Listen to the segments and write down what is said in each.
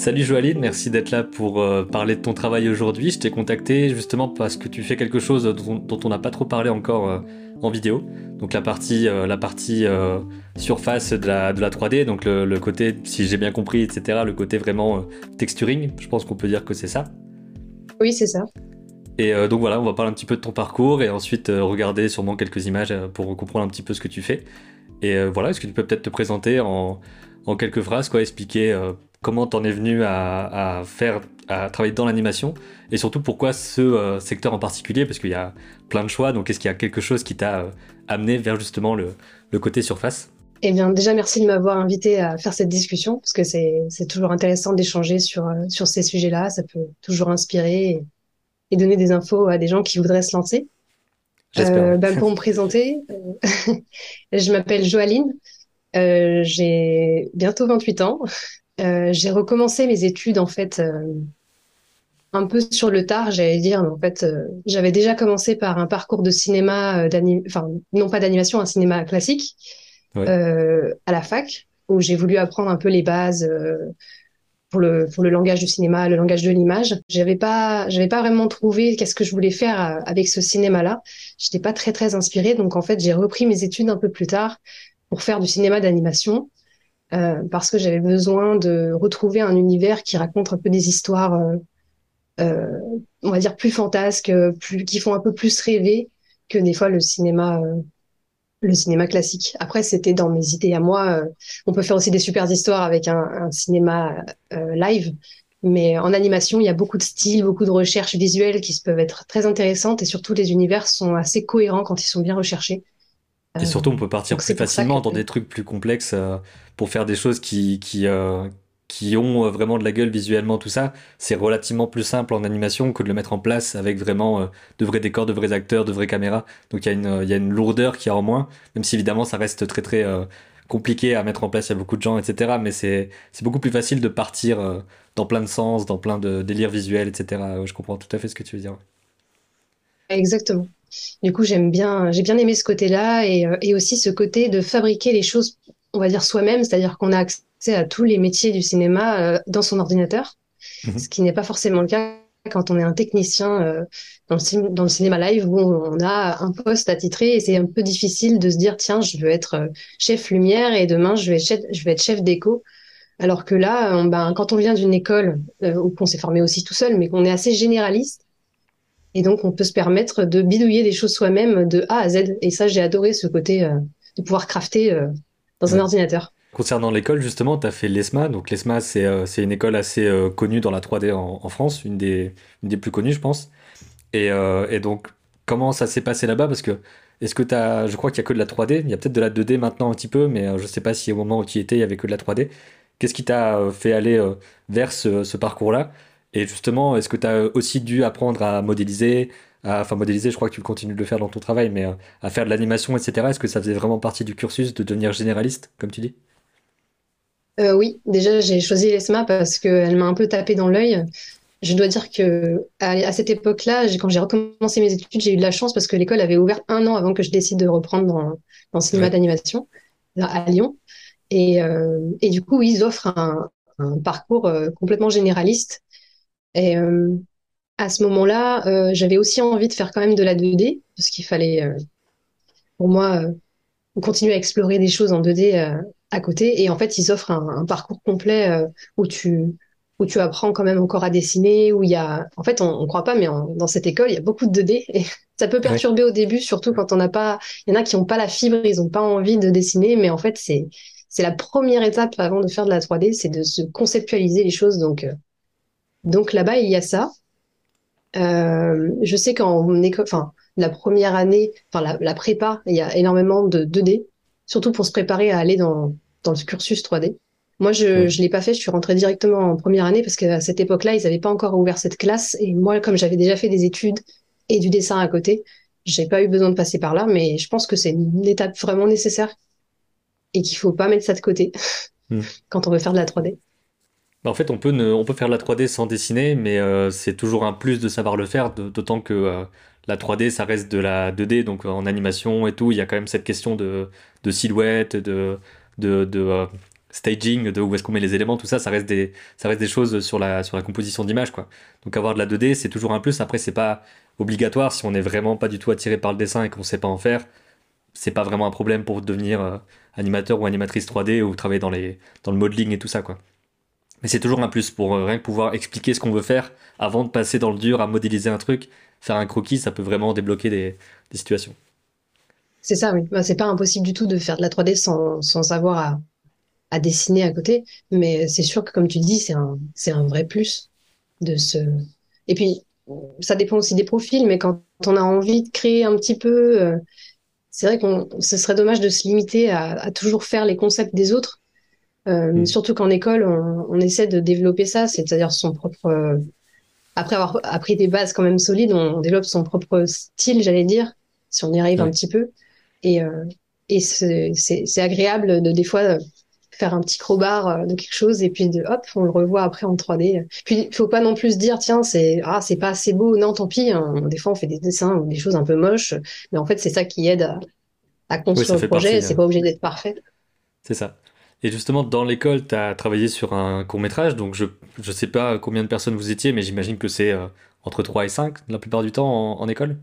Salut Joaline, merci d'être là pour euh, parler de ton travail aujourd'hui. Je t'ai contacté justement parce que tu fais quelque chose dont, on n'a pas trop parlé encore euh, en vidéo. Donc la partie, euh, la partie surface de la, de la 3D, donc le, le côté, si j'ai bien compris, etc., le côté vraiment texturing, je pense qu'on peut dire que c'est ça. Oui, c'est ça. Et donc voilà, on va parler un petit peu de ton parcours et ensuite regarder sûrement quelques images pour comprendre un petit peu ce que tu fais. Et voilà, est-ce que tu peux peut-être te présenter en, en quelques phrases, quoi, expliquer comment t'en es venu à, faire, à travailler dans l'animation et surtout pourquoi ce euh, secteur en particulier parce qu'il y a plein de choix. Donc est-ce qu'il y a quelque chose qui t'a euh, amené vers justement le, côté surface? Eh bien, déjà, merci de m'avoir invité à faire cette discussion, parce que c'est toujours intéressant d'échanger sur, euh, sur ces sujets-là. Ça peut toujours inspirer et, donner des infos à des gens qui voudraient se lancer. Ben, pour me présenter, je m'appelle Joaline. J'ai bientôt 28 ans. Euh, j'ai recommencé mes études en fait euh, un peu sur le tard, j'allais dire. en fait, euh, j'avais déjà commencé par un parcours de cinéma, enfin non pas d'animation, un cinéma classique à la fac, où j'ai voulu apprendre un peu les bases pour le pour le langage du cinéma, le langage de l'image. J'avais pas j'avais pas vraiment trouvé qu'est-ce que je voulais faire avec ce cinéma-là. J'étais pas très très inspirée, donc en fait j'ai repris mes études un peu plus tard pour faire du cinéma d'animation. Euh, parce que j'avais besoin de retrouver un univers qui raconte un peu des histoires, euh, euh, on va dire plus fantasques, plus, qui font un peu plus rêver que des fois le cinéma, le cinéma classique. Après, c'était dans mes idées à moi. on peut faire aussi des super histoires avec un, un cinéma live, mais en animation, il y a beaucoup de styles, beaucoup de recherches visuelles qui peuvent être très intéressantes et surtout les univers sont assez cohérents quand ils sont bien recherchés. Et surtout, on peut partir plus facilement dans des trucs plus complexes euh, pour faire des choses qui, qui, euh, qui ont euh, vraiment de la gueule visuellement, tout ça. C'est relativement plus simple en animation que de le mettre en place avec vraiment de vrais décors, de vrais acteurs, de vraies caméras. Donc il y, a une, y a une lourdeur qui a en moins, même si évidemment ça reste très très compliqué à mettre en place, il y a beaucoup de gens, etc. Mais c'est beaucoup plus facile de partir dans plein de sens, dans plein de délires visuels, etc. Je comprends tout à fait ce que tu veux dire. Exactement. Du coup, j'aime bien, j'ai bien aimé ce côté-là et, euh, et, aussi ce côté de fabriquer les choses, on va dire soi-même, c'est-à-dire qu'on a accès à tous les métiers du cinéma euh, dans son ordinateur, mhm. ce qui n'est pas forcément le cas quand on est un technicien euh, dans, le dans, le cinéma live où on a un poste attitré et c'est un peu difficile de se dire tiens, je veux être chef lumière et demain je vais, chef, je vais être chef déco. Alors que là, ben, quand on vient d'une école où on s'est formé aussi tout seul, mais qu'on est assez généraliste, et donc, on peut se permettre de bidouiller des choses soi-même de A à Z. Et ça, j'ai adoré ce côté euh, de pouvoir crafter euh, dans un ordinateur. Concernant l'école, justement, tu as fait l'ESMA. Donc, l'ESMA, c'est euh, une école assez connue dans la 3D en, France, une des, une des plus connues, je pense. Et, et donc, comment ça s'est passé là-bas? Parce que, est-ce que tu as. Je crois qu'il n'y a que de la 3D. Il y a peut-être de la 2D maintenant un petit peu, mais je ne sais pas si au moment où tu y étais, il y avait que de la 3D. Qu'est-ce qui t'a fait aller vers ce, ce parcours-là? Et justement, est-ce que tu as aussi dû apprendre à modéliser, enfin modéliser, je crois que tu continues de le faire dans ton travail, mais euh, à faire de l'animation, etc. Est-ce que ça faisait vraiment partie du cursus de devenir généraliste, comme tu dis? Euh, Oui, déjà j'ai choisi l'ESMA parce qu'elle m'a un peu tapé dans l'œil. Je dois dire que à, cette époque-là, quand j'ai recommencé mes études, j'ai eu de la chance parce que l'école avait ouvert un an avant que je décide de reprendre dans, le cinéma d'animation à Lyon. Et, euh, et, du coup, ils offrent un, un parcours complètement généraliste et euh, à ce moment-là, euh, j'avais aussi envie de faire quand même de la 2D, parce qu'il fallait, euh, pour moi, continuer à explorer des choses en 2D à côté. Et en fait, ils offrent un, parcours complet où tu où tu apprends quand même encore à dessiner, où il y a, en fait, on, ne croit pas, mais dans cette école, il y a beaucoup de 2D et ça peut perturber au début, surtout quand on n'a pas, il y en a qui n'ont pas la fibre, ils n'ont pas envie de dessiner, mais en fait, c'est c'est la première étape avant de faire de la 3D, c'est de se conceptualiser les choses. Donc, donc là-bas, il y a ça. Euh, je sais qu'en école, enfin, la première année, enfin, la, prépa, il y a énormément de 2D, surtout pour se préparer à aller dans, dans le cursus 3D. Moi, je ne l'ai pas fait, je suis rentrée directement en première année parce qu'à cette époque-là, ils n'avaient pas encore ouvert cette classe. Et moi, comme j'avais déjà fait des études et du dessin à côté, j'ai pas eu besoin de passer par là, mais je pense que c'est une étape vraiment nécessaire et qu'il faut pas mettre ça de côté hmm. quand on veut faire de la 3D. Bah, en fait, on peut, on faire la 3D sans dessiner, mais euh, c'est toujours un plus de savoir le faire, d'autant que euh, la 3D, ça reste de la 2D, donc en animation et tout, il y a quand même cette question de, silhouette, de, staging, de où est-ce qu'on met les éléments, tout ça, ça reste des, choses sur la, composition d'image. Donc avoir de la 2D, c'est toujours un plus. Après, c'est pas obligatoire si on n'est vraiment pas du tout attiré par le dessin et qu'on sait pas en faire. C'est pas vraiment un problème pour devenir euh, animateur ou animatrice 3D ou travailler dans, le modeling et tout ça. Mais c'est toujours un plus pour euh, rien que pouvoir expliquer ce qu'on veut faire avant de passer dans le dur à modéliser un truc. Faire un croquis, ça peut vraiment débloquer des, situations. C'est ça, oui. Bah, c'est pas impossible du tout de faire de la 3D sans, sans savoir à, dessiner à côté. Mais c'est sûr que, comme tu dis, c'est un, un vrai plus de ce. Et puis, ça dépend aussi des profils, mais quand on a envie de créer un petit peu, euh, c'est vrai qu'on, ce serait dommage de se limiter à toujours faire les concepts des autres. Euh, mm. Surtout qu'en école, on, on, essaie de développer ça, c'est-à-dire son propre. Euh, après avoir appris des bases quand même solides, on développe son propre style, j'allais dire, si on y arrive un petit peu. Et, euh, et c'est agréable de des fois faire un petit crowbar de quelque chose et puis de hop, on le revoit après en 3D. Puis il faut pas non plus dire tiens c'est ah c'est pas assez beau, non tant pis. Hein. Des fois on fait des dessins ou des choses un peu moches, mais en fait c'est ça qui aide à, à construire le projet. C'est pas obligé d'être parfait. C'est ça. Et justement, dans l'école, tu as travaillé sur un court métrage, donc je ne sais pas combien de personnes vous étiez, mais j'imagine que c'est euh, entre 3 et 5 la plupart du temps en, école.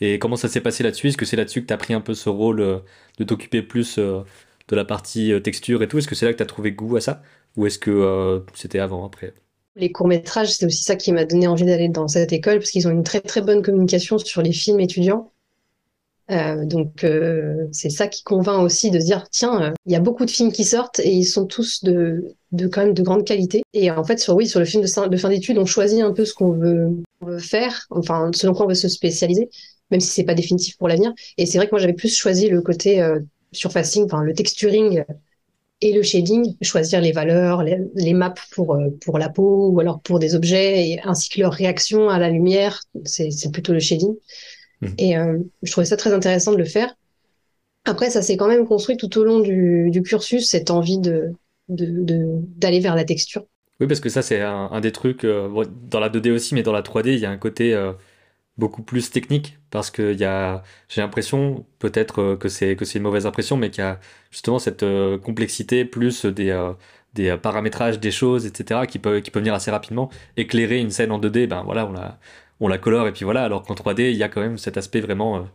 Et comment ça s'est passé là-dessus? Est-ce que c'est là-dessus que tu as pris un peu ce rôle euh, de t'occuper plus de la partie euh, texture et tout? Est-ce que c'est là que tu as trouvé goût à ça? Ou est-ce que euh, c'était avant, après? Les courts-métrages, c'est aussi ça qui m'a donné envie d'aller dans cette école, parce qu'ils ont une très très bonne communication sur les films étudiants. Euh, donc c'est ça qui convainc aussi de dire tiens il y a beaucoup de films qui sortent et ils sont tous de, de quand même de grande qualité et en fait sur oui sur le film de, fin d'études on choisit un peu ce qu'on veut, faire enfin selon quoi on veut se spécialiser même si c'est pas définitif pour l'avenir et c'est vrai que moi j'avais plus choisi le côté surfacing, enfin le texturing et le shading, choisir les valeurs, les, maps pour, euh, pour la peau ou alors pour des objets, et, ainsi que leur réaction à la lumière, c'est plutôt le shading. Mhm. Et euh, je trouvais ça très intéressant de le faire. Après, ça s'est quand même construit tout au long du, du cursus, cette envie de d'aller vers la texture. Oui, parce que ça, c'est un, des trucs, euh, dans la 2D aussi, mais dans la 3D, il y a un côté beaucoup plus technique parce que y a, j'ai l'impression, peut-être euh, que c'est que c'est une mauvaise impression, mais qu'il y a justement cette euh, complexité plus des euh, des paramétrages des choses, etc., qui peut qui peut venir assez rapidement éclairer une scène en 2D. Ben voilà, on la on la colore et puis voilà. Alors qu'en 3D, il y a quand même cet aspect vraiment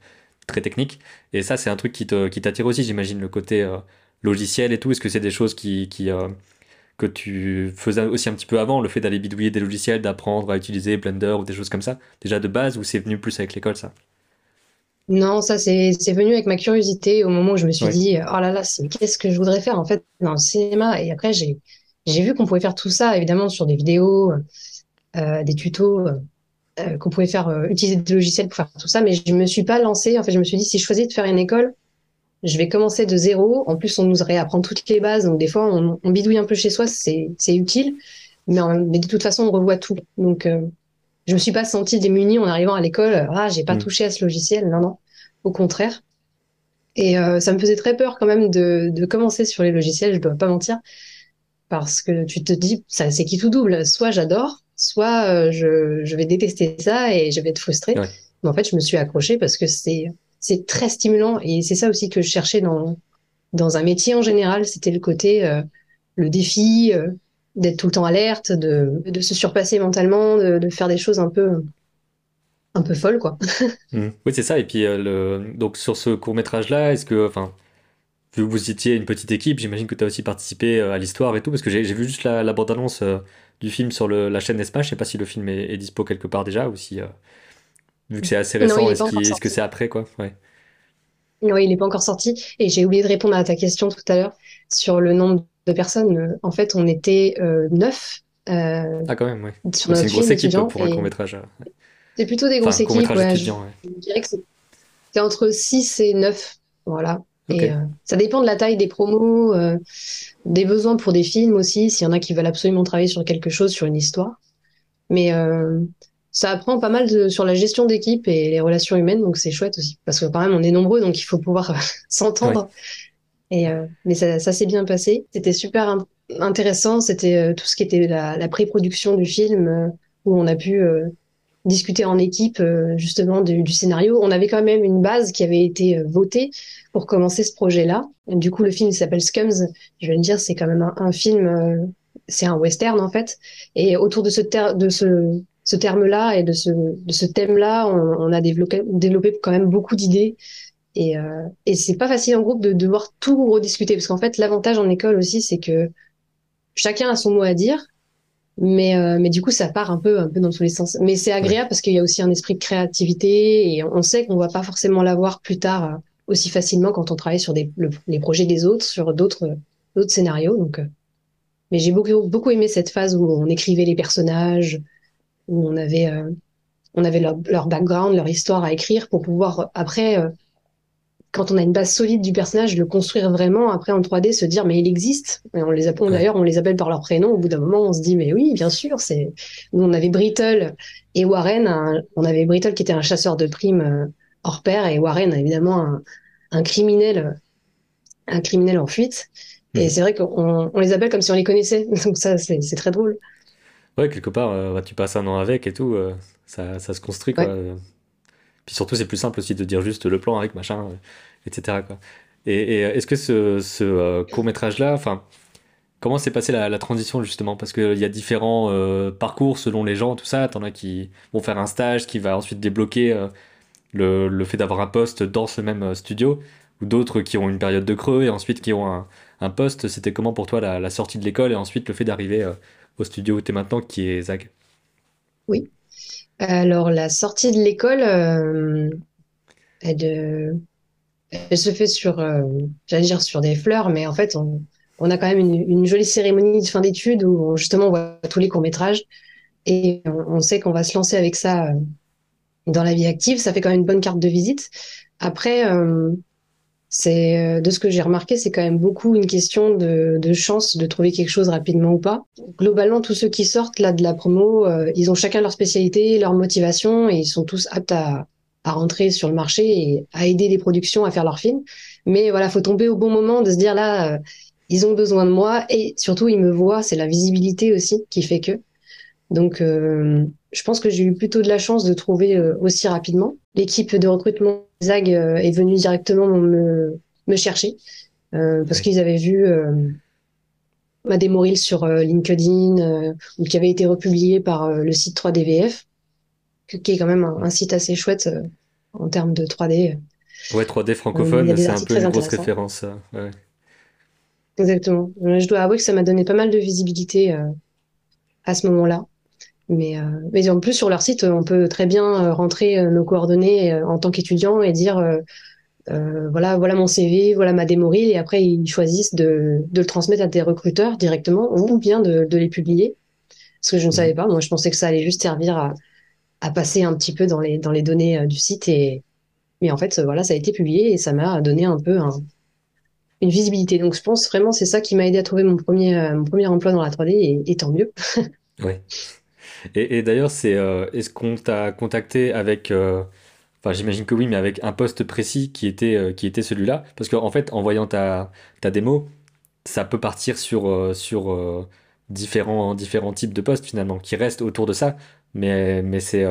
très technique. Et ça, c'est un truc qui te qui t'attire aussi, j'imagine, le côté logiciel et tout. Est-ce que c'est des choses qui qui que tu faisais aussi un petit peu avant, le fait d'aller bidouiller des logiciels, d'apprendre à utiliser Blender ou des choses comme ça, déjà de base, ou c'est venu plus avec l'école, ça? Non, ça c'est venu avec ma curiosité au moment où je me suis dit, oh là là, qu'est-ce que je voudrais faire en fait dans le cinéma? Et après, j'ai vu qu'on pouvait faire tout ça, évidemment, sur des vidéos, euh, des tutos, euh, qu'on pouvait faire euh, utiliser des logiciels pour faire tout ça, mais je me suis pas lancée. En fait, je me suis dit, si je choisis de faire une école, je vais commencer de zéro. En plus, on nous réapprend toutes les bases. Donc, des fois, on, on bidouille un peu chez soi, c'est utile. Mais, mais, de toute façon, on revoit tout. Donc, euh, je me suis pas sentie démunie en arrivant à l'école. Ah, j'ai pas mm. touché à ce logiciel. Non, non. Au contraire. Et euh, ça me faisait très peur quand même de, de commencer sur les logiciels, je dois pas mentir. Parce que tu te dis, ça, c'est qui tout double? Soit j'adore, soit euh, je, je, vais détester ça et je vais être frustrée. Mais en fait, je me suis accrochée parce que c'est c'est très stimulant et c'est ça aussi que je cherchais dans dans un métier en général, c'était le côté euh, le défi euh, d'être tout le temps alerte, de, de se surpasser mentalement, de, de, faire des choses un peu un peu folles quoi. Mmh. Oui, c'est ça et puis euh, le donc sur ce court-métrage là, est-ce que enfin vu que vous étiez une petite équipe, j'imagine que tu as aussi participé à l'histoire et tout parce que j'ai vu juste la, la bande-annonce du film sur le, la chaîne Esma, je sais pas si le film est, est, dispo quelque part déjà ou si Vu que c'est assez récent, est-ce que c'est après quoi? Ouais. Non, il n'est pas encore sorti. Et j'ai oublié de répondre à ta question tout à l'heure sur le nombre de personnes. En fait, on était euh, neuf. Euh, ah, quand même, oui. C'est une grosse équipe pour un court-métrage. C'est plutôt des grosses équipes. Ouais, je, dirais que c'est entre 6 et 9. Voilà. Et euh, ça dépend de la taille des promos, euh, des besoins pour des films aussi, s'il y en a qui veulent absolument travailler sur quelque chose, sur une histoire. Mais euh, ça apprend pas mal de, sur la gestion d'équipe et les relations humaines, donc c'est chouette aussi. Parce que quand même, on est nombreux, donc il faut pouvoir s'entendre. Et euh, mais ça, ça s'est bien passé. C'était super intéressant. C'était euh, tout ce qui était la, la pré-production du film, euh, où on a pu discuter en équipe justement du, scénario. On avait quand même une base qui avait été votée pour commencer ce projet-là. Du coup, le film s'appelle Scums. Je vais le dire, c'est quand même un, film, c'est un western en fait. Et autour de ce, de ce, ce terme-là et de ce, de ce thème-là, on, on, a développé, développé quand même beaucoup d'idées. Et, euh, et c'est pas facile en groupe de devoir tout rediscuter parce qu'en fait, l'avantage en école aussi, c'est que chacun a son mot à dire, mais euh, mais du coup, ça part un peu un peu dans tous les sens. Mais c'est agréable parce qu'il y a aussi un esprit de créativité et on sait qu'on va pas forcément l'avoir plus tard euh, aussi facilement quand on travaille sur des, les projets des autres, sur d'autres d'autres scénarios. Donc, euh, mais j'ai beaucoup beaucoup aimé cette phase où on écrivait les personnages, où on avait on avait leur, leur, background, leur histoire à écrire pour pouvoir après quand on a une base solide du personnage, le construire vraiment après en 3D, se dire mais il existe. Et on les appelle d'ailleurs, on les appelle par leur prénom. Au bout d'un moment, on se dit mais oui, bien sûr. C'est nous on avait Brittle et Warren. on avait Brittle qui était un chasseur de primes euh, hors pair et Warren évidemment un, un criminel, un criminel en fuite. Et hmm. c'est vrai qu'on on les appelle comme si on les connaissait. Donc ça c'est très drôle. Ouais, quelque part, euh, tu passes un an avec et tout, euh, ça, ça, se construit quoi. Puis surtout, c'est plus simple aussi de dire juste le plan avec machin, euh, etc. Quoi. Et, euh, est-ce que ce, euh, court métrage-là, enfin, comment s'est passée la, transition justement? Parce qu'il y a différents parcours selon les gens, tout ça. T'en as qui vont faire un stage qui va ensuite débloquer le, fait d'avoir un poste dans ce même studio, ou d'autres qui ont une période de creux et ensuite qui ont un, poste. C'était comment pour toi la sortie de l'école et ensuite le fait d'arriver au studio où tu es maintenant, qui est Zag? Oui, alors, la sortie de l'école, euh, elle, se fait sur, euh, sur des fleurs, mais en fait, on, a quand même une, jolie cérémonie de fin d'études où justement on voit tous les courts-métrages et on, sait qu'on va se lancer avec ça euh, dans la vie active. Ça fait quand même une bonne carte de visite. Après, c'est euh, de ce que j'ai remarqué, c'est quand même beaucoup une question de, de, chance de trouver quelque chose rapidement ou pas. Globalement, tous ceux qui sortent là de la promo, euh, ils ont chacun leur spécialité, leur motivation, et ils sont tous aptes à, à rentrer sur le marché et à aider les productions à faire leurs films. Mais voilà, faut tomber au bon moment de se dire là, euh, ils ont besoin de moi et surtout ils me voient. C'est la visibilité aussi qui fait que. Donc, je pense que j'ai eu plutôt de la chance de trouver aussi rapidement. L'équipe de recrutement Zag euh, est venu directement me, me chercher euh, parce qu'ils avaient vu euh, ma démo sur LinkedIn ou qui avait été republié par le site 3DVF, qui est quand même un, site assez chouette en termes de 3D. Ouais, 3D francophone, c'est un peu une grosse référence. Exactement. Je dois avouer que ça m'a donné pas mal de visibilité à ce moment-là. Mais, euh, mais en plus, sur leur site, on peut très bien euh, rentrer euh, nos coordonnées en tant qu'étudiant et dire voilà, voilà mon CV, voilà ma démo et après ils choisissent de, de le transmettre à des recruteurs directement ou bien de, de les publier. Parce que je ne mmh. savais pas, moi je pensais que ça allait juste servir à, à passer un petit peu dans les, dans les données du site. Et, mais en fait, voilà, ça a été publié et ça m'a donné un peu un, une visibilité. Donc je pense vraiment c'est ça qui m'a aidé à trouver mon premier, mon premier emploi dans la 3D et, et tant mieux. ouais. Et, d'ailleurs, c'est euh, est-ce qu'on t'a contacté avec, euh, enfin j'imagine que oui, mais avec un poste précis qui était, euh, qui était celui-là? Parce qu'en fait, en voyant ta, ta démo, ça peut partir sur, sur différents, différents types de postes finalement, qui restent autour de ça, mais, mais c'est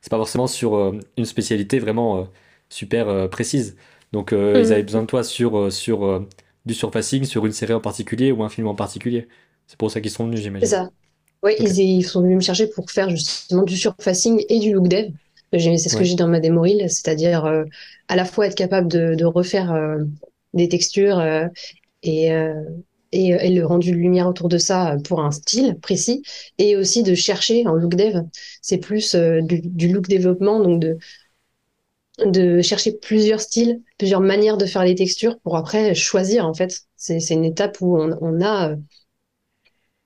c'est pas forcément sur une spécialité vraiment super précise. Donc ils mhm. avaient besoin de toi sur, sur du surfacing, sur une série en particulier ou un film en particulier. C'est pour ça qu'ils sont venus, j'imagine. C'est ça. Oui, ils, sont venus me chercher pour faire justement du surfacing et du look dev. C'est ce que j'ai dans ma démo reel, c'est-à-dire euh, à la fois être capable de, refaire euh, des textures euh, et, et, le rendu de lumière autour de ça pour un style précis, et aussi de chercher en look dev. C'est plus du, look développement, donc de, de chercher plusieurs styles, plusieurs manières de faire les textures pour après choisir en fait. C'est une étape où on, on a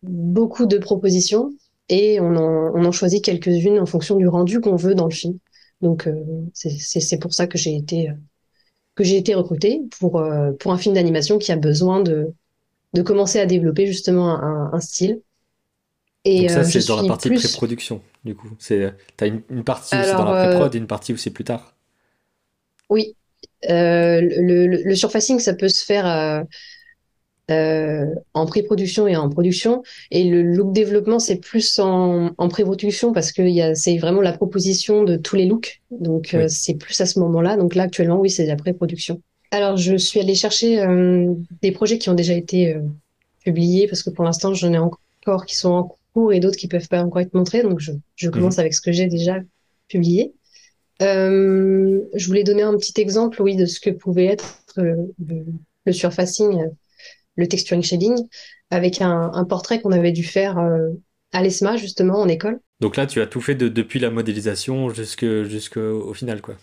beaucoup de propositions et on en, on en choisit quelques-unes en fonction du rendu qu'on veut dans le film. Donc euh, c'est pour ça que j'ai été euh, que j'ai été recrutée pour euh, pour un film d'animation qui a besoin de de commencer à développer justement un, un style. Et Donc ça c'est dans la partie pré-production du coup. C'est t'as une, une partie où c'est dans la pré-prod et une partie où c'est plus tard. Oui, le, le, le, surfacing ça peut se faire euh, en pré-production et en production. Et le look développement, c'est plus en, en pré-production parce que c'est vraiment la proposition de tous les looks. Donc, euh, c'est plus à ce moment-là. Donc là, actuellement, oui, c'est la pré-production. Alors, je suis allée chercher euh, des projets qui ont déjà été publiés parce que pour l'instant, j'en ai encore qui sont en cours et d'autres qui peuvent pas encore être montrés. Donc, je, je mhm. commence avec ce que j'ai déjà publié. je voulais donner un petit exemple, oui, de ce que pouvait être le, le surfacing le texturing shading avec un, portrait qu'on avait dû faire euh, à l'ESMA justement en école. Donc là, tu as tout fait depuis la modélisation jusqu'au final, quoi.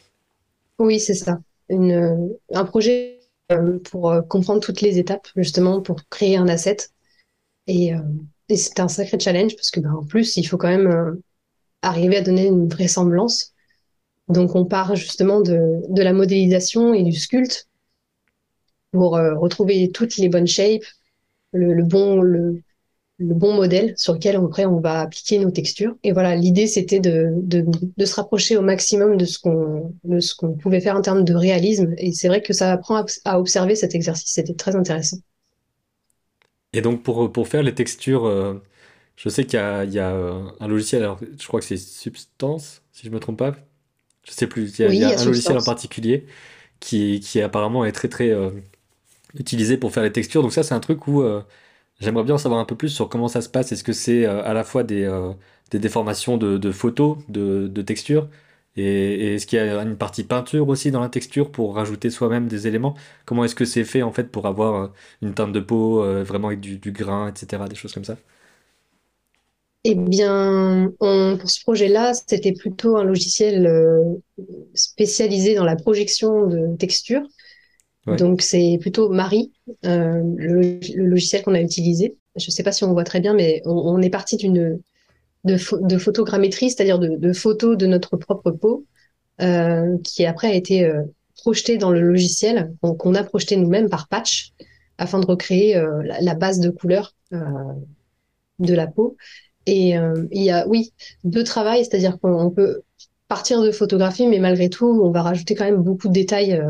Oui, c'est ça. Une, un projet euh, pour euh, comprendre toutes les étapes, justement, pour créer un asset. Et, et c'était un sacré challenge parce que, ben, en plus, il faut quand même arriver à donner une vraisemblance. Donc, on part justement de, de la modélisation et du sculpte pour euh, retrouver toutes les bonnes shapes, le, bon le, bon modèle sur lequel après on va appliquer nos textures. Et voilà, l'idée c'était de, de, de, se rapprocher au maximum de ce qu'on de ce qu'on pouvait faire en termes de réalisme. Et c'est vrai que ça apprend à, observer cet exercice. C'était très intéressant. Et donc pour, pour faire les textures, euh, je sais qu'il y y a euh, un logiciel, alors je crois que c'est Substance, si je me trompe pas. Je sais plus, il y a, un logiciel en particulier qui, qui apparemment est très très utilisé pour faire les textures. Donc ça, c'est un truc où euh, j'aimerais bien en savoir un peu plus sur comment ça se passe. Est-ce que c'est euh, à la fois des, euh, des déformations de, photos, de, textures, et, est-ce qu'il y a une partie peinture aussi dans la texture pour rajouter soi-même des éléments? Comment est-ce que c'est fait en fait pour avoir une teinte de peau vraiment avec du, grain, etc., des choses comme ça? Eh bien, pour ce projet-là, c'était plutôt un logiciel spécialisé dans la projection de textures. Donc c'est plutôt Marie, euh, le, logiciel qu'on a utilisé. Je ne sais pas si on voit très bien, mais on, est parti d'une de, de, photogrammétrie, c'est-à-dire de, photos de notre propre peau, euh, qui après a été euh, projetée dans le logiciel, qu'on a projeté nous-mêmes par patch, afin de recréer la, base de couleur de la peau. Et il y a, oui, deux travail, c'est-à-dire qu'on peut partir de photographie, mais malgré tout, on va rajouter quand même beaucoup de détails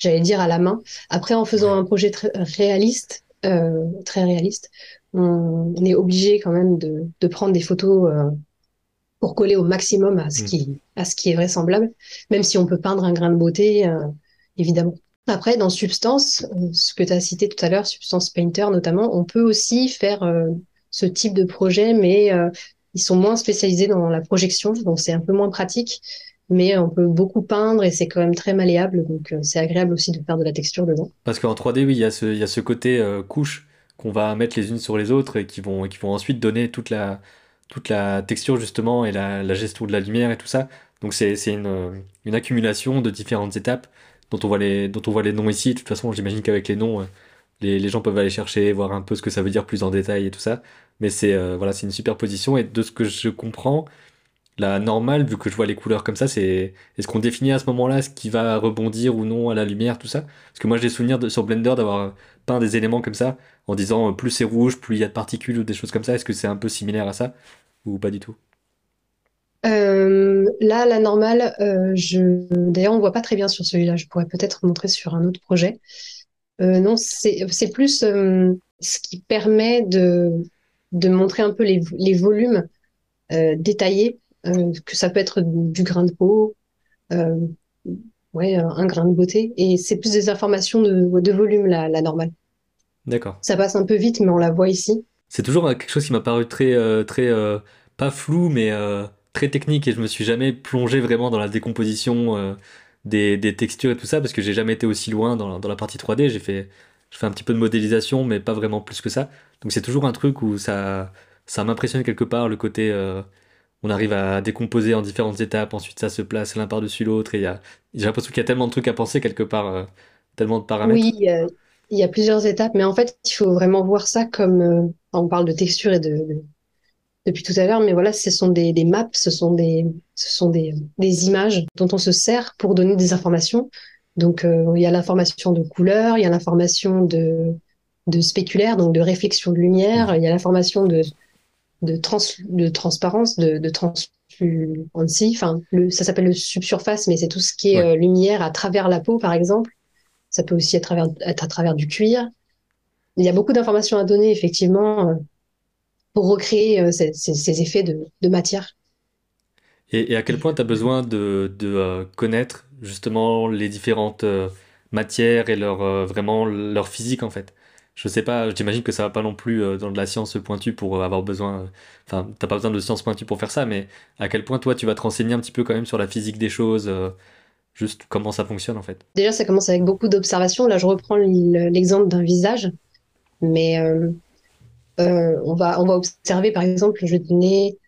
j'allais dire à la main. Après, en faisant un projet très réaliste, euh, très réaliste, on, est obligé quand même de, de prendre des photos euh, pour coller au maximum à ce mm. qui à ce qui est vraisemblable, même si on peut peindre un grain de beauté, euh, évidemment. Après, dans Substance, euh, ce que tu as cité tout à l'heure, Substance Painter notamment, on peut aussi faire euh, ce type de projet, mais ils sont moins spécialisés dans la projection, donc c'est un peu moins pratique mais on peut beaucoup peindre et c'est quand même très malléable, donc euh, c'est agréable aussi de faire de la texture dedans. Parce qu'en 3D, oui, il y a ce, y a ce côté euh, couche qu'on va mettre les unes sur les autres et qui vont, qui vont ensuite donner toute la, toute la texture justement et la, gestion de la lumière et tout ça. Donc c'est une, une accumulation de différentes étapes dont on voit les, dont on voit les noms ici. De toute façon, j'imagine qu'avec les noms, euh, les, les, gens peuvent aller chercher, voir un peu ce que ça veut dire plus en détail et tout ça. Mais c'est voilà, c'est une superposition et de ce que je comprends, la normale, vu que je vois les couleurs comme ça, c'est est-ce qu'on définit à ce moment-là ce qui va rebondir ou non à la lumière, tout ça? Parce que moi j'ai souvenir de, sur Blender d'avoir peint des éléments comme ça en disant euh, plus c'est rouge, plus il y a de particules ou des choses comme ça. Est-ce que c'est un peu similaire à ça ou pas du tout? Euh, là, la normale, euh, je... d'ailleurs, on voit pas très bien sur celui-là. Je pourrais peut-être montrer sur un autre projet. non, c'est plus ce qui permet de, montrer un peu les, volumes détaillés que ça peut être du grain de peau, euh, ouais, un grain de beauté. Et c'est plus des informations de, de volume, la, la normale. D'accord. Ça passe un peu vite, mais on la voit ici. C'est toujours quelque chose qui m'a paru très, euh, très pas flou, mais très technique. Et je me suis jamais plongé vraiment dans la décomposition des, des, textures et tout ça, parce que j'ai jamais été aussi loin dans, dans la partie 3D. J'ai fait, je fais un petit peu de modélisation, mais pas vraiment plus que ça. Donc c'est toujours un truc où ça, ça m'impressionne quelque part le côté on arrive à décomposer en différentes étapes, ensuite ça se place l'un par-dessus l'autre, et j'ai l'impression qu'il y a tellement de trucs à penser quelque part, euh, tellement de paramètres. Oui, il y a plusieurs étapes, mais en fait, il faut vraiment voir ça comme, euh, on parle de texture et de, depuis tout à l'heure, mais voilà, ce sont des, maps, ce sont des, ce sont des, images dont on se sert pour donner des informations. Donc, euh, il y a l'information de couleur, il y a l'information de, de spéculaire, donc de réflexion de lumière, mmh. il y a l'information de de, trans, de transparence, de, de translucency. Enfin, le, ça s'appelle le subsurface, mais c'est tout ce qui est euh, lumière à travers la peau, par exemple. Ça peut aussi être à travers, être à travers du cuir. il y a beaucoup d'informations à donner, effectivement, euh, pour recréer euh, ces, ces- ces effets de, de matière. Et, et à quel point tu as besoin de, de, euh, connaître justement les différentes euh, matières et leur, euh, vraiment leur physique en fait? Je sais pas, j'imagine que ça va pas non plus euh, dans de la science pointue pour euh, avoir besoin. euh, Enfin, t'as pas besoin de science pointue pour faire ça, mais à quel point toi tu vas te renseigner un petit peu quand même sur la physique des choses, juste comment ça fonctionne en fait? Déjà, ça commence avec beaucoup d'observations. Là, je reprends l'exemple d'un visage, mais on va, on va observer, par exemple, je vais donner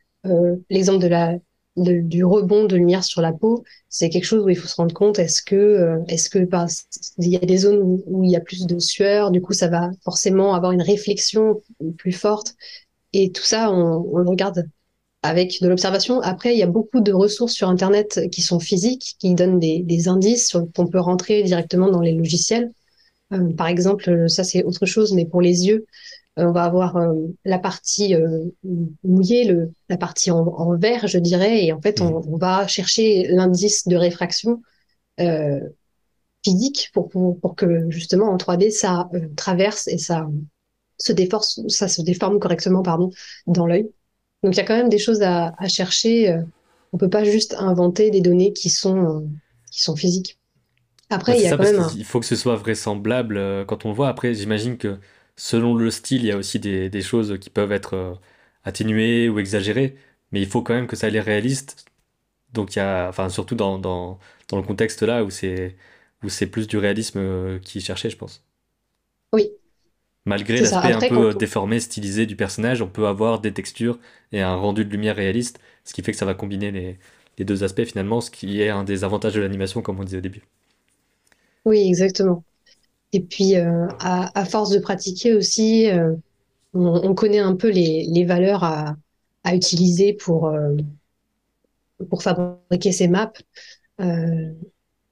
l'exemple de la, de- du rebond de lumière sur la peau. C'est quelque chose où il faut se rendre compte, est-ce que, euh, est-ce que par- il y a des zones où, il y a plus de sueur, du coup, ça va forcément avoir une réflexion plus forte. Et tout ça, on, on le regarde avec de l'observation. Après, il y a beaucoup de ressources sur Internet qui sont physiques, qui donnent des, des indices qu'on peut rentrer directement dans les logiciels. Euh, par exemple, ça c'est autre chose, mais pour les yeux, on va avoir euh, la partie euh, mouillée, le, la partie en, en vert, je dirais, et en fait, on, on va chercher l'indice de réfraction euh, physique pour, pour, pour que justement en 3D, ça euh, traverse et ça se déforme, ça se déforme correctement, pardon, dans l'œil. Donc il y a quand même des choses à, à chercher. On peut pas juste inventer des données qui sont, euh, qui sont physiques. Bah, Après, il c'est y a ça quand parce même un... qu'il faut que ce soit vraisemblable quand on voit. Après, j'imagine que selon le style, il y a aussi des, des choses qui peuvent être euh, atténuées ou exagérées, mais il faut quand même que ça ait l'air réaliste. Donc il y a, enfin surtout dans, dans, dans le contexte là où c'est où c'est plus du réalisme euh, qui est cherché, je pense. Oui, Malgré c'est ça. l'aspect un peu quand déformé, stylisé du personnage, on peut avoir des textures et un rendu de lumière réaliste, ce qui fait que ça va combiner les, les deux aspects finalement, ce qui est un des avantages de l'animation, comme on disait au début. Oui, exactement. Et puis, euh, à, force de pratiquer aussi, euh, on, on connaît un peu les, valeurs à, utiliser pour, euh, pour fabriquer ces maps.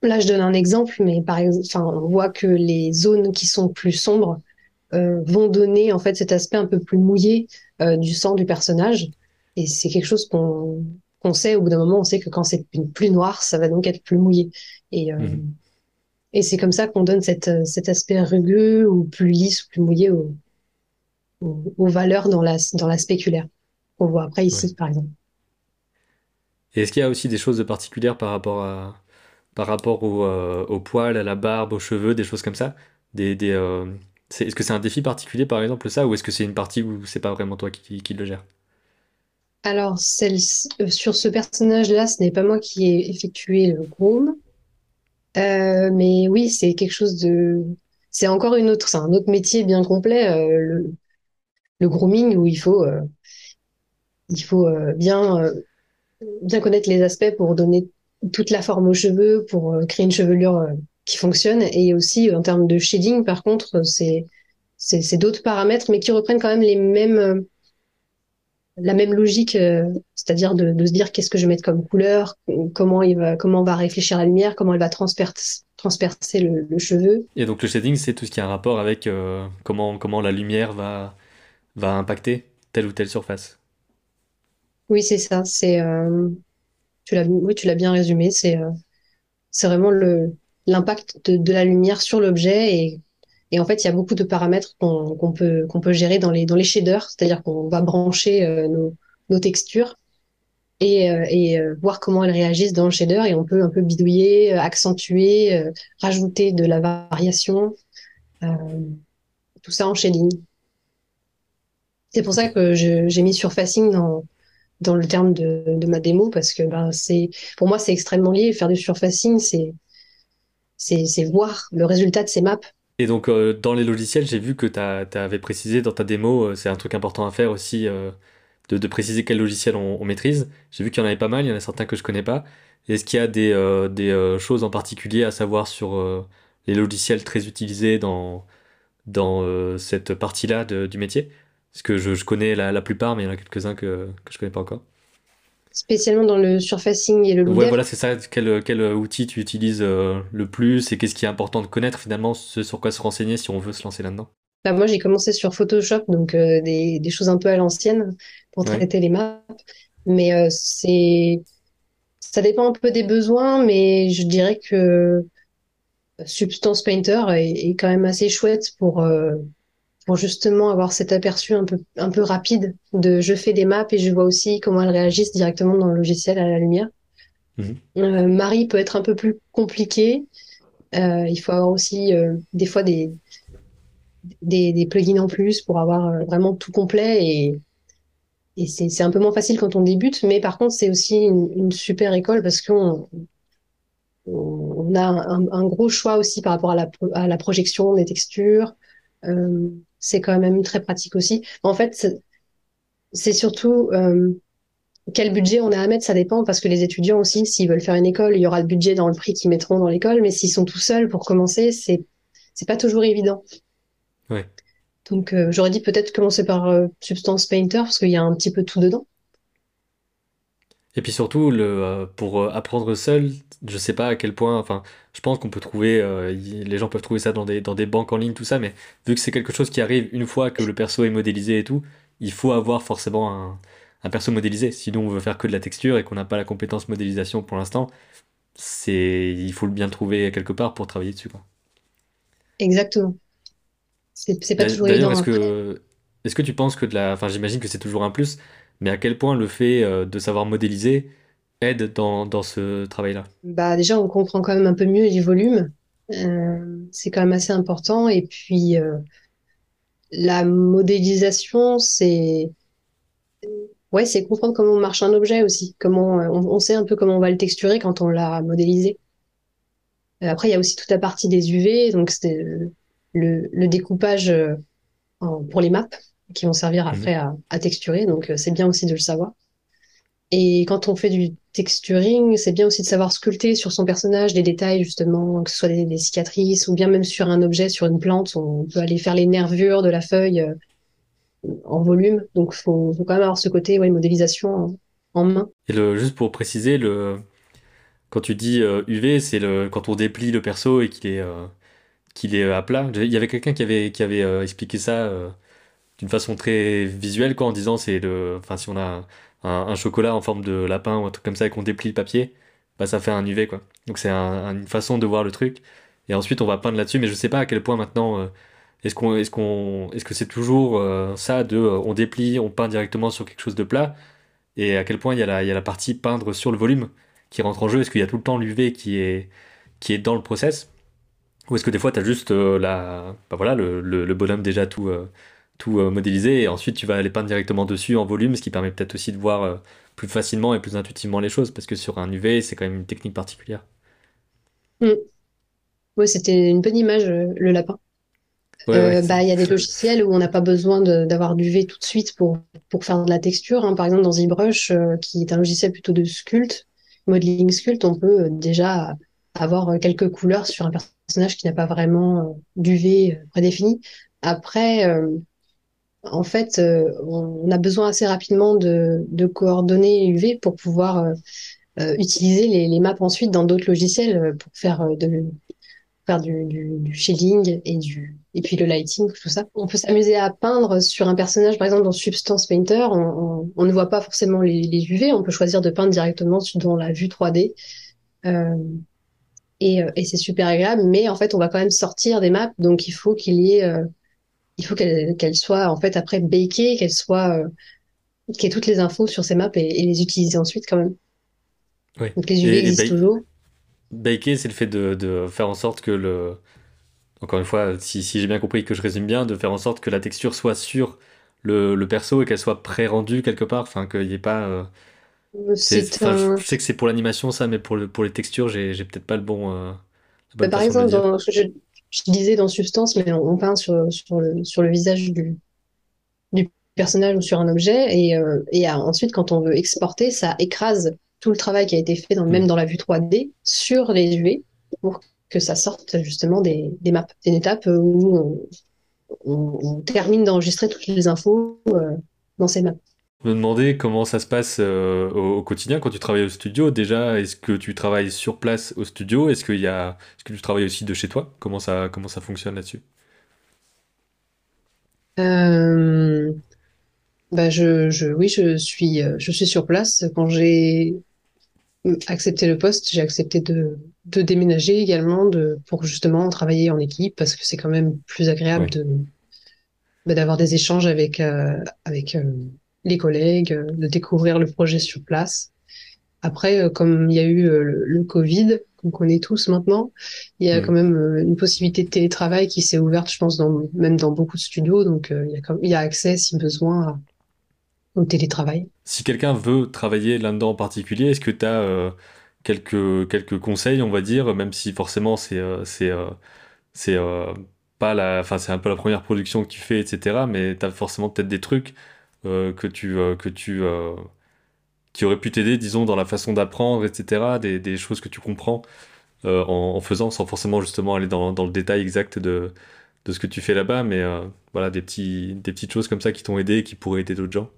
Là, je donne un exemple, mais par enfin, on voit que les zones qui sont plus sombres vont donner en fait cet aspect un peu plus mouillé du sang du personnage. Et c'est quelque chose qu'on sait au bout d'un moment, on sait que quand c'est plus noir, ça va donc être plus mouillé. Mhm. Et c'est comme ça qu'on donne cette, euh, cet aspect rugueux ou plus lisse ou plus mouillé aux, aux, aux valeurs dans la, dans la spéculaire qu'on voit après Ouais. ici, par exemple. Et est-ce qu'il y a aussi des choses particulières par rapport à, par rapport au, euh, au poil, à la barbe, aux cheveux, des choses comme ça? Des, des, euh, est-ce que c'est un défi particulier par exemple ça, ou est-ce que c'est une partie où c'est pas vraiment toi qui, qui le gère? Alors, celle, euh, sur ce personnage-là, ce n'est pas moi qui ai effectué le groom, Euh, mais oui, c'est quelque chose de, c'est encore une autre, c'est un autre métier bien complet, euh, le, grooming où il faut, euh, il faut euh, bien, bien connaître les aspects pour donner toute la forme aux cheveux, pour créer une chevelure qui fonctionne. Et aussi, en termes de shading, par contre, c'est, c'est, d'autres paramètres, mais qui reprennent quand même les mêmes, la même logique, euh, c'est-à-dire de, de se dire qu'est-ce que je vais mettre comme couleur, comment il va, comment on va réfléchir la lumière, comment elle va transpercer, transpercer le, le cheveu. Et donc le shading, c'est tout ce qui a un rapport avec euh, comment, comment la lumière va, va impacter telle ou telle surface. Oui, c'est ça. C'est, euh, tu l'as, oui, tu l'as bien résumé. C'est, euh, c'est vraiment le, l'impact de, de la lumière sur l'objet et, et en fait, il y a beaucoup de paramètres qu'on, peut, qu'on peut gérer dans les, dans les shaders, c'est-à-dire qu'on va brancher euh, nos, nos textures et, euh, et euh, voir comment elles réagissent dans le shader et on peut un peu bidouiller, euh, accentuer, euh, rajouter de la variation, euh, tout ça en shading. C'est pour ça que j'ai mis surfacing dans, dans le terme de, de ma démo parce que ben, c'est, pour moi, c'est extrêmement lié. Faire du surfacing, c'est voir le résultat de ces maps. Et donc euh, dans les logiciels, j'ai vu que tu avais précisé dans ta démo, euh, c'est un truc important à faire aussi, euh, de, préciser quel logiciel on, maîtrise. J'ai vu qu'il y en avait pas mal, il y en a certains que je connais pas. Est-ce qu'il y a des, choses en particulier à savoir sur les logiciels très utilisés dans, cette partie-là du métier? Parce que je, connais la, la plupart, mais il y en a quelques-uns que, que je connais pas encore. Spécialement dans le surfacing et le Ouais, look-dev. voilà, c'est ça. Quel, quel outil tu utilises euh, le plus et qu'est-ce qui est important de connaître finalement, ce sur quoi se renseigner si on veut se lancer là-dedans? Bah, moi, j'ai commencé sur Photoshop, donc euh, des, des choses un peu à l'ancienne pour Ouais. traiter les maps. Mais euh, c'est, ça dépend un peu des besoins, mais je dirais que Substance Painter est, est quand même assez chouette pour, pour justement avoir cet aperçu un peu, un peu rapide de je fais des maps et je vois aussi comment elles réagissent directement dans le logiciel à la lumière. Mhm. Euh, Marie peut être un peu plus compliqué. Euh, il faut avoir aussi euh, des fois des, des, des plugins en plus pour avoir vraiment tout complet et, et c'est, c'est un peu moins facile quand on débute, mais par contre c'est aussi une, une super école parce qu'on on a un, un gros choix aussi par rapport à la, pro- à la projection des textures. Euh, c'est quand même très pratique aussi. En fait, c'est surtout euh, quel budget on a à mettre, ça dépend parce que les étudiants aussi, s'ils veulent faire une école, il y aura le budget dans le prix qu'ils mettront dans l'école, mais s'ils sont tout seuls pour commencer, c'est c'est pas toujours évident. Ouais. Donc euh, j'aurais dit peut-être commencer par euh, Substance Painter parce qu'il y a un petit peu tout dedans. Et puis surtout, le, euh, pour euh, apprendre seul, je sais pas à quel point, enfin, je pense qu'on peut trouver, euh, y- les gens peuvent trouver ça dans des, dans des banques en ligne, tout ça, mais vu que c'est quelque chose qui arrive une fois que le perso est modélisé et tout, il faut avoir forcément un, un perso modélisé. Sinon, on veut faire que de la texture et qu'on n'a pas la compétence modélisation pour l'instant, c'est, il faut le bien trouver quelque part pour travailler dessus, quoi. Exactement. C'est pas toujours D'ailleurs, évident est-ce après. que, est-ce que tu penses que de la, enfin, j'imagine que c'est toujours un plus, mais à quel point le fait euh, de savoir modéliser aide dans, dans ce travail-là? Bah déjà on comprend quand même un peu mieux les volumes. Euh, c'est quand même assez important. Et puis euh, la modélisation, c'est ouais, c'est comprendre comment marche un objet aussi. Comment on, sait un peu comment on va le texturer quand on l'a modélisé. Après, il y a aussi toute la partie des UV, donc c'est le, découpage pour les maps qui vont servir Mhm. après à, à texturer. Donc, euh, c'est bien aussi de le savoir. Et quand on fait du texturing, c'est bien aussi de savoir sculpter sur son personnage des détails, justement, que ce soit des, des cicatrices ou bien même sur un objet, sur une plante, on peut aller faire les nervures de la feuille euh, en volume. Donc, faut, faut quand même avoir ce côté, ouais, modélisation en, en main. Et le, juste pour préciser, le, quand tu dis euh, UV, c'est le, quand on déplie le perso et qu'il est, euh, qu'il est euh, à plat. Il y avait quelqu'un qui avait, qui avait euh, expliqué ça euh, façon très visuelle, quoi, en disant c'est le, enfin, si on a un, chocolat en forme de lapin ou un truc comme ça et qu'on déplie le papier, bah ça fait un UV, quoi. Donc c'est un- une façon de voir le truc. Et ensuite on va peindre là-dessus, mais je sais pas à quel point maintenant, euh, est-ce qu'on, est-ce qu'on, est-ce que c'est toujours euh, ça de, euh, on déplie, on peint directement sur quelque chose de plat, et à quel point il y a la, il y a la partie peindre sur le volume qui rentre en jeu, est-ce qu'il y a tout le temps l'UV qui est, qui est dans le process? Ou est-ce que des fois, tu as juste la, bah voilà, le, le- bonhomme déjà tout, tout euh, modélisé et ensuite tu vas aller peindre directement dessus en volume, ce qui permet peut-être aussi de voir euh, plus facilement et plus intuitivement les choses parce que sur un UV, c'est quand même une technique particulière. Mm. Ouais, c'était une bonne image, euh, le lapin. Ouais, Euh, bah, il y a des logiciels où on n'a pas besoin d'avoir du V tout de suite pour, pour faire de la texture. hein. Par exemple, dans ZBrush, euh, qui est un logiciel plutôt de sculpt, modeling sculpt, on peut déjà avoir quelques couleurs sur un personnage qui n'a pas vraiment euh, d'UV prédéfini. Après, euh, en fait, euh, on a besoin assez rapidement de, de coordonnées UV pour pouvoir euh, euh, utiliser les, les maps ensuite dans d'autres logiciels euh, pour faire euh, de, faire du, du, du shading et du et puis le lighting, tout ça. On peut s'amuser à peindre sur un personnage, par exemple dans Substance Painter, on, on, ne voit pas forcément les, les UV, on peut choisir de peindre directement dans la vue 3D euh, et, et c'est super agréable. Mais en fait, on va quand même sortir des maps, donc il faut qu'il y ait, il faut qu'elles qu'elles soient en fait après bakées, qu'elles soient euh, qu'il y ait toutes les infos sur ces maps et, et les utiliser ensuite quand même. ouais. Donc les UV Et, existent ba- toujours. baker, c'est le fait de, de faire en sorte que le. Encore une fois, si, si j'ai bien compris que je résume bien, de faire en sorte que la texture soit sur le, le perso et qu'elle soit pré-rendue quelque part, enfin qu'il n'y ait pas. euh, enfin, je un je sais que c'est pour l'animation ça, mais pour, le, pour les textures, j'ai, peut-être pas le bon, euh, Bah, par exemple, dans, je, je disais dans Substance, mais on, on peint sur, sur le, sur le visage du, du personnage ou sur un objet, et, euh, et ensuite, quand on veut exporter, ça écrase tout le travail qui a été fait, dans, même dans la vue 3D, sur les UV, pour que ça sorte justement des, des maps. C'est une étape où on, on- on termine d'enregistrer toutes les infos euh, dans ces maps. Me demandais comment ça se passe euh, au, au quotidien quand tu travailles au studio. Déjà, est-ce que tu travailles sur place au studio? Est-ce qu'il y a, est-ce que tu travailles aussi de chez toi? Comment ça, comment ça fonctionne là-dessus? Euh, bah je, je, oui, je suis, euh, je suis sur place. Quand j'ai accepté le poste, j'ai accepté de, de déménager également de, pour justement travailler en équipe parce que c'est quand même plus agréable de, bah, d'avoir des échanges avec, euh, avec les collègues, euh, de découvrir le projet sur place. Après, euh, comme il y a eu euh, le, le Covid, qu'on connaît tous maintenant, il y a quand Mm. même euh, une possibilité de télétravail qui s'est ouverte, je pense, dans, même dans beaucoup de studios. Donc, il y a, comme- il y a accès, si besoin, à- au télétravail. Si quelqu'un veut travailler là-dedans en particulier, est-ce que tu as quelques, quelques conseils, on va dire, même si forcément c'est euh, c'est euh, c'est pas la, enfin c'est un peu la première production que tu fais, etc. Mais tu as forcément peut-être des trucs que tu euh, que tu euh, qui auraient pu t'aider, disons, dans la façon d'apprendre, etc. Des, des choses que tu comprends euh, en, en faisant, sans forcément justement aller dans, dans le détail exact de, de ce que tu fais là-bas, mais euh, voilà, des petits, des petites choses comme ça qui t'ont aidé et qui pourraient aider d'autres gens.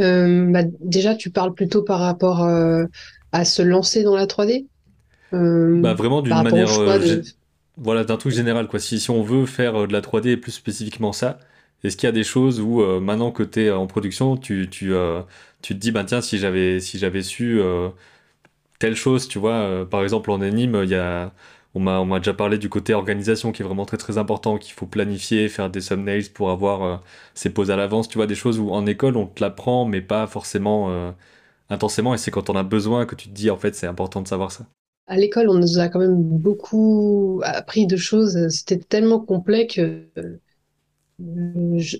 Euh, bah, déjà, tu parles plutôt par rapport euh, à se lancer dans la 3D, euh, Bah vraiment d'une manière, euh, de... voilà, d'un truc général, quoi. Si, si on veut faire euh, de la 3D et plus spécifiquement ça, est-ce qu'il y a des choses où euh, maintenant que tu es en production, tu, tu, euh, tu te dis, bah tiens, si j'avais si j'avais su euh, telle chose, tu vois, par exemple en anime, il y a, on m'a, déjà parlé du côté organisation qui est vraiment très très important, qu'il faut planifier, faire des thumbnails pour avoir ses poses à l'avance, tu vois, des choses où en école on te l'apprend, mais pas forcément intensément, et c'est quand on a besoin que tu te dis, en fait, c'est important de savoir ça. À l'école, on nous a quand même beaucoup appris de choses. C'était tellement complet que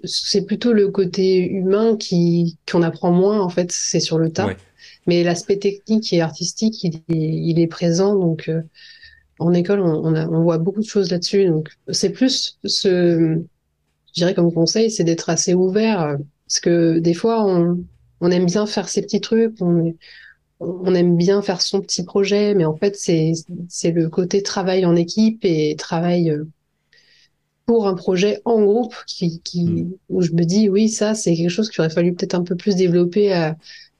c'est plutôt le côté humain qui qu'on apprend moins, en fait, c'est sur le tas. Ouais. Mais l'aspect technique et artistique, il est, il est présent. Donc, euh, en école, on, on, a- on voit beaucoup de choses là-dessus. Donc, c'est plus ce, je dirais comme conseil, c'est d'être assez ouvert. euh, Parce que des fois, on, on aime bien faire ses petits trucs, on, on aime bien faire son petit projet, mais en fait, c'est, c'est le côté travail en équipe et travail euh, pour un projet en groupe qui, Mm. où je me dis, oui, ça, c'est quelque chose qu'il aurait fallu peut-être un peu plus développer à,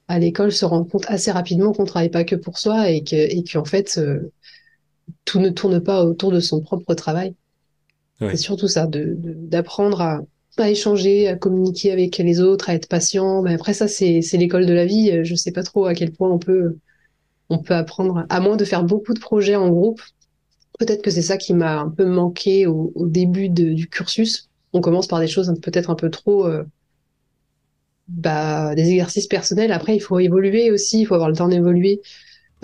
à l'école, se rendre compte assez rapidement qu'on travaille pas que pour soi et que, et qu'en fait, euh, tout ne tourne pas autour de son propre travail. C'est surtout ça, de, d'apprendre à, à échanger, à communiquer avec les autres, à être patient. Mais après, ça, c'est, l'école de la vie. Je sais pas trop à quel point on peut, on peut apprendre, à moins de faire beaucoup de projets en groupe. Peut-être que c'est ça qui m'a un peu manqué au, au début de- du cursus. On commence par des choses peut-être un peu trop, euh, bah, des exercices personnels. Après, il faut évoluer aussi, il faut avoir le temps d'évoluer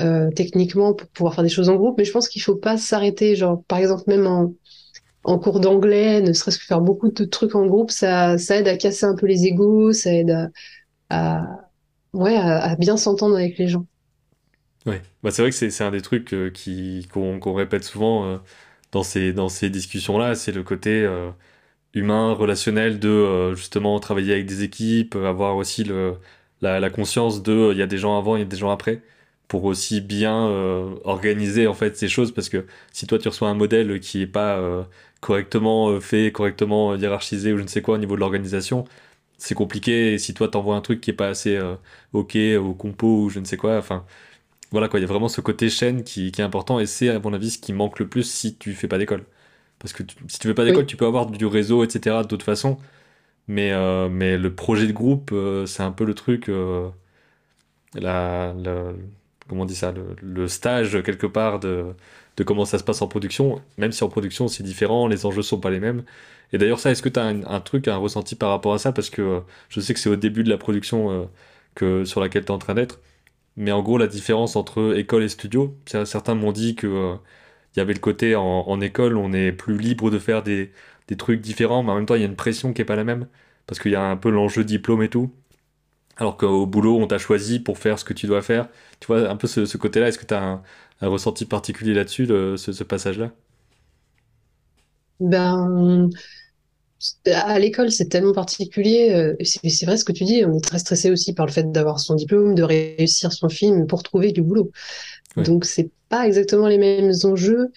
euh, techniquement pour pouvoir faire des choses en groupe. Mais je pense qu'il faut pas s'arrêter. Genre, par exemple, même en, en cours d'anglais, ne serait-ce que faire beaucoup de trucs en groupe, ça, ça aide à casser un peu les égos, ça aide à, à, ouais, à bien s'entendre avec les gens. Ouais, bah, c'est vrai que c'est un des trucs euh, qui qu'on qu'on répète souvent euh, dans ces dans ces discussions-là, c'est le côté euh, humain, relationnel de justement travailler avec des équipes, avoir aussi le la, conscience de il y a des gens avant, il y a des gens après, pour aussi bien organiser en fait ces choses. Parce que si toi tu reçois un modèle qui est pas correctement fait, correctement hiérarchisé ou je ne sais quoi au niveau de l'organisation, c'est compliqué. Et si toi t'envoies un truc qui est pas assez ok au compo ou je ne sais quoi, enfin voilà quoi, il y a vraiment ce côté chaîne qui, qui est important et c'est à mon avis ce qui manque le plus si tu fais pas d'école. Parce que tu- si tu fais pas d'école, Oui, tu peux avoir du réseau, etc. d'autres façons, mais, euh, mais le projet de groupe, euh, c'est un peu le truc, euh, la, la- comment on dit ça, le, le stage quelque part de, de comment ça se passe en production, même si en production c'est différent, les enjeux sont pas les mêmes. Et d'ailleurs ça, est-ce que tu as un, un truc, un ressenti par rapport à ça? Parce que je sais que c'est au début de la production que, sur laquelle tu es en train d'être. Mais en gros, la différence entre école et studio, cer- certains m'ont dit que euh, y avait le côté en, école, on est plus libre de faire des, des trucs différents, mais en même temps, il y a une pression qui est pas la même, parce qu'il y a un peu l'enjeu diplôme et tout. Alors qu'au boulot, on t'a choisi pour faire ce que tu dois faire. Tu vois, un peu ce, côté-là, est-ce que tu as un, ressenti particulier là-dessus, ce, ce passage-là? ben, à l'école, c'est tellement particulier. euh, C'est vrai ce que tu dis, on est très stressé aussi par le fait d'avoir son diplôme, de réussir son film pour trouver du boulot. Ouais. Donc, c'est pas exactement les mêmes enjeux.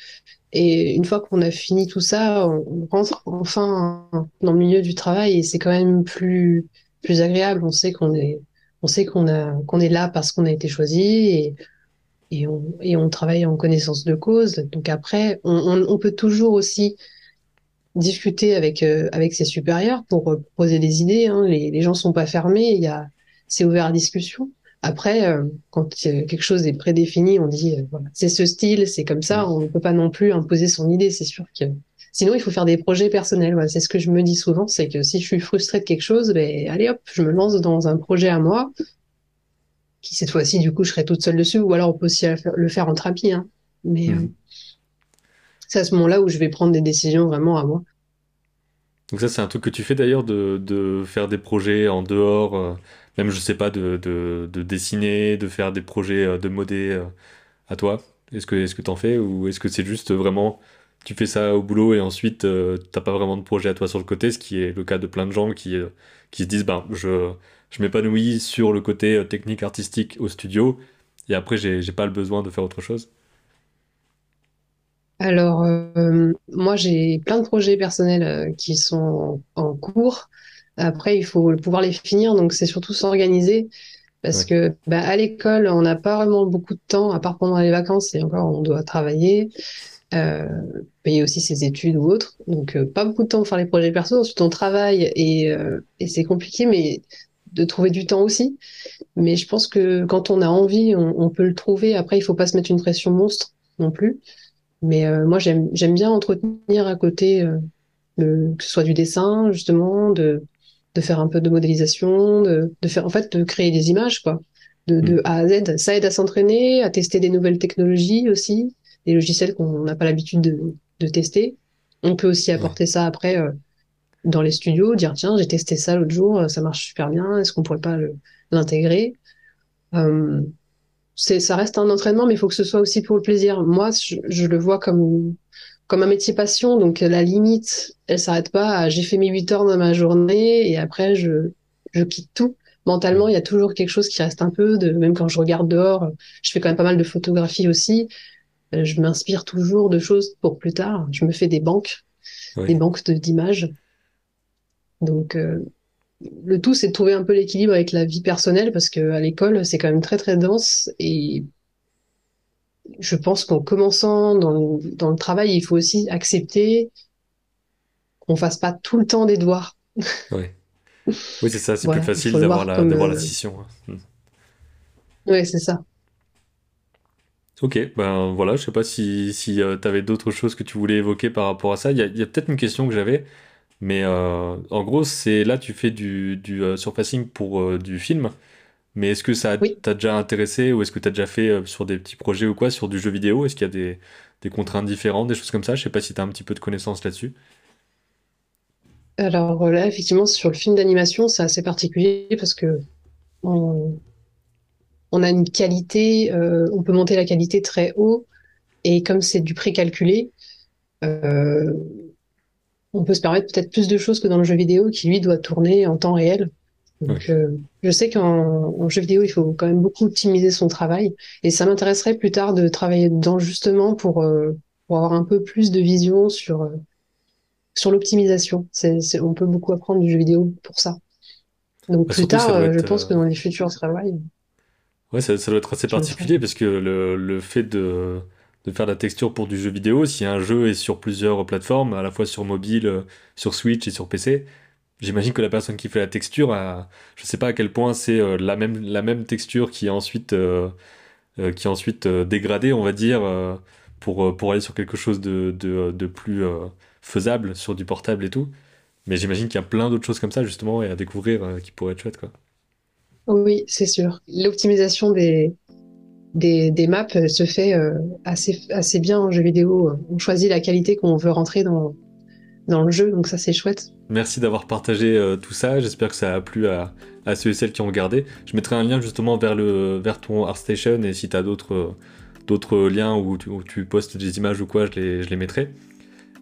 Et une fois qu'on a fini tout ça, on on rentre enfin dans le milieu du travail et c'est quand même plus, plus agréable. On sait qu'on est, on sait qu'on a, qu'on est là parce qu'on a été choisi et, et on, et on travaille en connaissance de cause. Donc après, on, on, on peut toujours aussi discuter avec, euh, avec ses supérieurs pour euh, proposer des idées. Hein. Les, les gens sont pas fermés, il y a, c'est ouvert à discussion. Après, euh, quand euh, quelque chose est prédéfini, on dit, euh, voilà, c'est ce style, c'est comme ça, on ne peut pas non plus imposer son idée, c'est sûr que. Sinon, il faut faire des projets personnels. c'est ce que je me dis souvent, c'est que si je suis frustrée de quelque chose, ben, allez hop, je me lance dans un projet à moi, qui cette fois-ci, du coup, je serai toute seule dessus, ou alors on peut aussi le faire en thérapie. Hein. Mais mmh. Euh, c'est à ce moment-là où je vais prendre des décisions vraiment à moi. Donc ça, c'est un truc que tu fais d'ailleurs, de, faire des projets en dehors, euh, même, je sais pas, de, de, dessiner, de faire des projets euh, de modé à toi. Est-ce que est-ce que t'en fais ou est-ce que c'est juste vraiment tu fais ça au boulot et ensuite euh, t'as pas vraiment de projet à toi sur le côté, ce qui est le cas de plein de gens qui, euh, qui se disent ben je, je m'épanouis sur le côté euh, technique artistique au studio et après j'ai pas le besoin de faire autre chose? Alors moi j'ai plein de projets personnels qui sont en, cours. Après il faut pouvoir les finir donc c'est surtout s'organiser parce que bah, à l'école on n'a pas vraiment beaucoup de temps à part pendant les vacances et encore on doit travailler euh, payer aussi ses études ou autres. Donc, euh, pas beaucoup de temps pour faire les projets perso. Ensuite, on travaille et, euh, et c'est compliqué, mais de trouver du temps aussi. Mais je pense que quand on a envie, on, on peut le trouver. Après, il faut pas se mettre une pression monstre non plus. Mais euh, moi, j'aime j'aime bien entretenir à côté le, que ce soit du dessin, justement, de de faire un peu de modélisation, de, de faire en fait de créer des images, quoi. De, de mm. A à Z. Ça aide à s'entraîner, à tester des nouvelles technologies aussi des logiciels qu'on n'a pas l'habitude de, de, tester. On peut aussi apporter ça après euh, dans les studios, dire tiens, j'ai testé ça l'autre jour, euh, ça marche super bien, est-ce qu'on pourrait pas l'intégrer? Euh, c'est, ça reste un entraînement, mais il faut que ce soit aussi pour le plaisir. Moi, je, je, le vois comme comme un métier passion, donc la limite, elle s'arrête pas à j'ai fait mes 8 heures dans ma journée et après je je quitte tout. Mentalement, il y a toujours quelque chose qui reste un peu de même quand je regarde dehors, je fais quand même pas mal de photographie aussi. Euh, je m'inspire toujours de choses pour plus tard. Je me fais des banques, des banques d'images. Donc, euh, le tout, c'est de trouver un peu l'équilibre avec la vie personnelle parce que à l'école, c'est quand même très très dense et je pense qu'en commençant dans le, dans le travail, il faut aussi accepter qu'on fasse pas tout le temps des devoirs. Oui, oui c'est ça, c'est plus facile d'avoir la, la euh, scission. Hein. Oui, c'est ça. Ok, ben voilà, je sais pas si, si euh, tu avais d'autres choses que tu voulais évoquer par rapport à ça. Il y a, peut-être une question que j'avais, mais euh, en gros, c'est là tu fais du, du euh, surfacing pour du film, mais est-ce que ça t'a déjà intéressé ou est-ce que tu as déjà fait sur des petits projets ou quoi, sur du jeu vidéo? Est-ce qu'il y a des, des contraintes différentes, des choses comme ça? Je sais pas si tu as un petit peu de connaissances là-dessus. Alors là, effectivement, sur le film d'animation, c'est assez particulier parce que on, on a une qualité, euh, on peut monter la qualité très haut, et comme c'est du précalculé, euh, on peut se permettre peut-être plus de choses que dans le jeu vidéo qui lui doit tourner en temps réel. Donc, euh, je sais qu'en jeu vidéo, il faut quand même beaucoup optimiser son travail, et ça m'intéresserait plus tard de travailler dedans justement pour, pour avoir un peu plus de vision sur sur l'optimisation. C'est, on peut beaucoup apprendre du jeu vidéo pour ça. Donc bah, plus tard, je pense que dans les futurs travails. Ouais, ça, doit être assez particulier parce que le, le fait de, de, faire la texture pour du jeu vidéo, si un jeu est sur plusieurs plateformes, à la fois sur mobile, euh, sur Switch et sur PC, j'imagine que la personne qui fait la texture, je sais pas à quel point c'est euh, la même, la même texture qui est ensuite, euh, qui est ensuite dégradée, on va dire, pour, pour aller sur quelque chose de, de, de plus faisable sur du portable et tout. Mais j'imagine qu'il y a plein d'autres choses comme ça, justement, et à découvrir qui pourraient être chouettes, quoi. Oui, c'est sûr. L'optimisation des, des, maps se fait euh, assez, assez bien en jeu vidéo. On choisit la qualité qu'on veut rentrer dans, le jeu, donc ça c'est chouette. Merci d'avoir partagé euh, tout ça, j'espère que ça a plu à, ceux et celles qui ont regardé. Je mettrai un lien justement vers, le, vers ton ArtStation et si tu as d'autres, liens où tu, postes des images ou quoi, je les, je mettrai.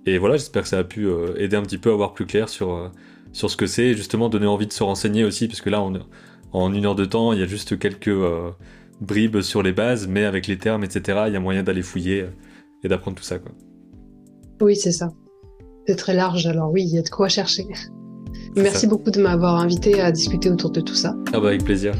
Et voilà, j'espère que ça a pu euh, aider un petit peu à voir plus clair sur, sur ce que c'est et justement donner envie de se renseigner aussi, parce là on, en une heure de temps, il y a juste quelques euh, bribes sur les bases, mais avec les termes, etc., il y a moyen d'aller fouiller euh, et d'apprendre tout ça. Quoi. Oui, c'est ça. C'est très large, alors oui, il y a de quoi chercher. Merci beaucoup de m'avoir invité à discuter autour de tout ça. Ah bah avec plaisir.